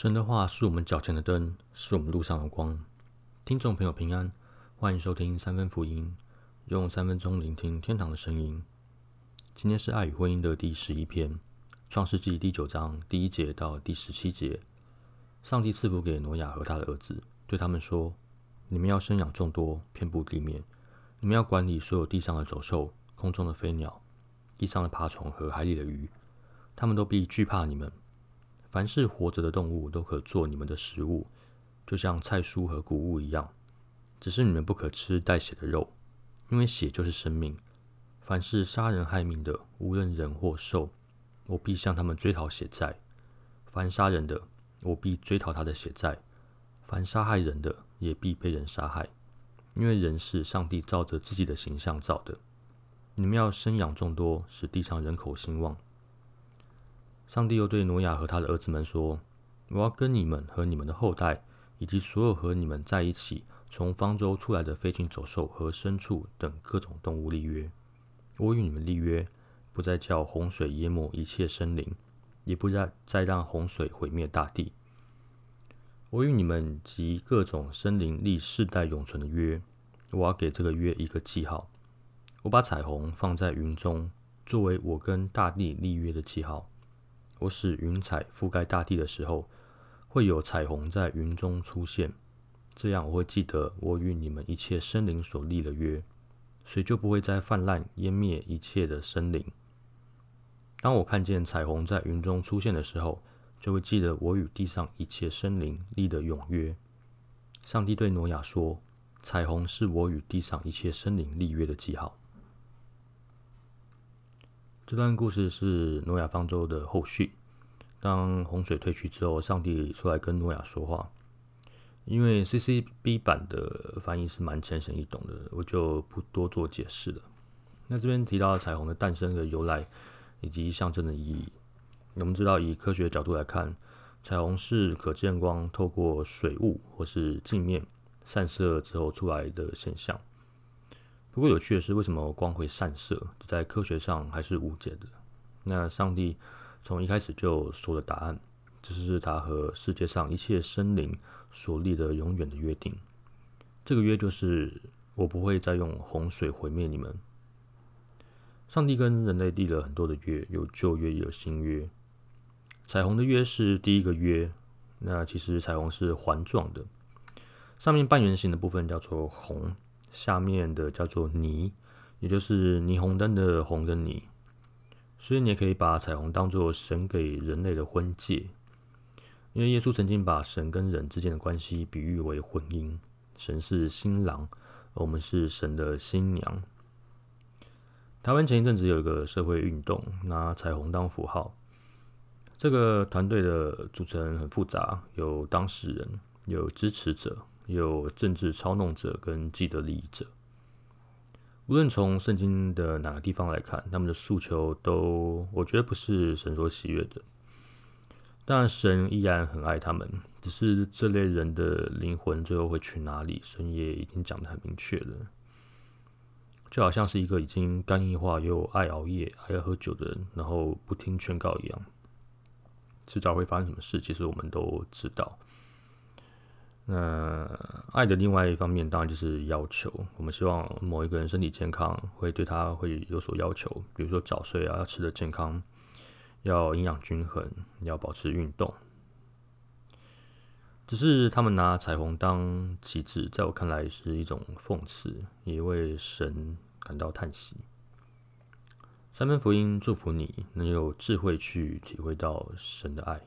神的话是我们脚前的灯，是我们路上的光。听众朋友平安，欢迎收听三分福音，用三分钟聆听天堂的声音。今天是爱与婚姻的第十一篇，创世纪第九章第一节到第十七节。上帝赐福给挪亚和他的儿子，对他们说：“你们要生养众多，遍布地面；你们要管理所有地上的走兽、空中的飞鸟、地上的爬虫和海里的鱼，他们都必惧怕你们。”凡是活着的动物都可做你们的食物，就像菜蔬和谷物一样。只是你们不可吃带血的肉，因为血就是生命。凡是杀人害命的，无论人或兽，我必向他们追讨血债。凡杀人的，我必追讨他的血债；凡杀害人的，也必被人杀害。因为人是上帝照着自己的形象造的。你们要生养众多，使地上人口兴旺。上帝又对挪亚和他的儿子们说：“我要跟你们和你们的后代，以及所有和你们在一起从方舟出来的飞禽走兽和牲畜等各种动物立约。我与你们立约，不再叫洪水淹没一切生灵，也不再再让洪水毁灭大地。我与你们及各种生灵立世代永存的约。我要给这个约一个记号。我把彩虹放在云中，作为我跟大地立约的记号。”我使云彩覆盖大地的时候，会有彩虹在云中出现。这样我会记得我与你们一切生灵所立的约，水就不会再泛滥淹灭一切的生灵。当我看见彩虹在云中出现的时候，就会记得我与地上一切生灵立的永约。上帝对挪亚说：“彩虹是我与地上一切生灵立约的记号。”这段故事是诺亚方舟的后续。当洪水退去之后，上帝出来跟诺亚说话。因为 CCB 版的翻译是蛮浅显易懂的，我就不多做解释了。那这边提到彩虹的诞生的由来以及象征的意义，我们知道以科学角度来看，彩虹是可见光透过水雾或是镜面散射之后出来的现象。不过有趣的是，为什么光会散射，在科学上还是无解的。那上帝从一开始就说了答案，这是他和世界上一切生灵所立的永远的约定。这个约就是我不会再用洪水毁灭你们。上帝跟人类立了很多的约，有旧约也有新约。彩虹的约是第一个约，那其实彩虹是环状的，上面半圆形的部分叫做红。下面的叫做霓，也就是霓虹灯的红跟霓，所以你也可以把彩虹当做神给人类的婚戒，因为耶稣曾经把神跟人之间的关系比喻为婚姻，神是新郎，我们是神的新娘。台湾前一阵子有一个社会运动，拿彩虹当符号，这个团队的组成很复杂，有当事人，有支持者。有政治操弄者跟既得利益者，无论从圣经的哪个地方来看，他们的诉求都，我觉得不是神所喜悦的。当然，神依然很爱他们，只是这类人的灵魂最后会去哪里，神也已经讲得很明确了。就好像是一个已经肝硬化又爱熬夜还、爱喝酒的人，然后不听劝告一样，迟早会发生什么事，其实我们都知道。那爱的另外一方面，当然就是要求。我们希望某一个人身体健康，会对他会有所要求，比如说早睡啊，要吃的健康，要营养均衡，要保持运动。只是他们拿彩虹当旗帜，在我看来是一种讽刺，也为神感到叹息。三分福音祝福你能有智慧去体会到神的爱。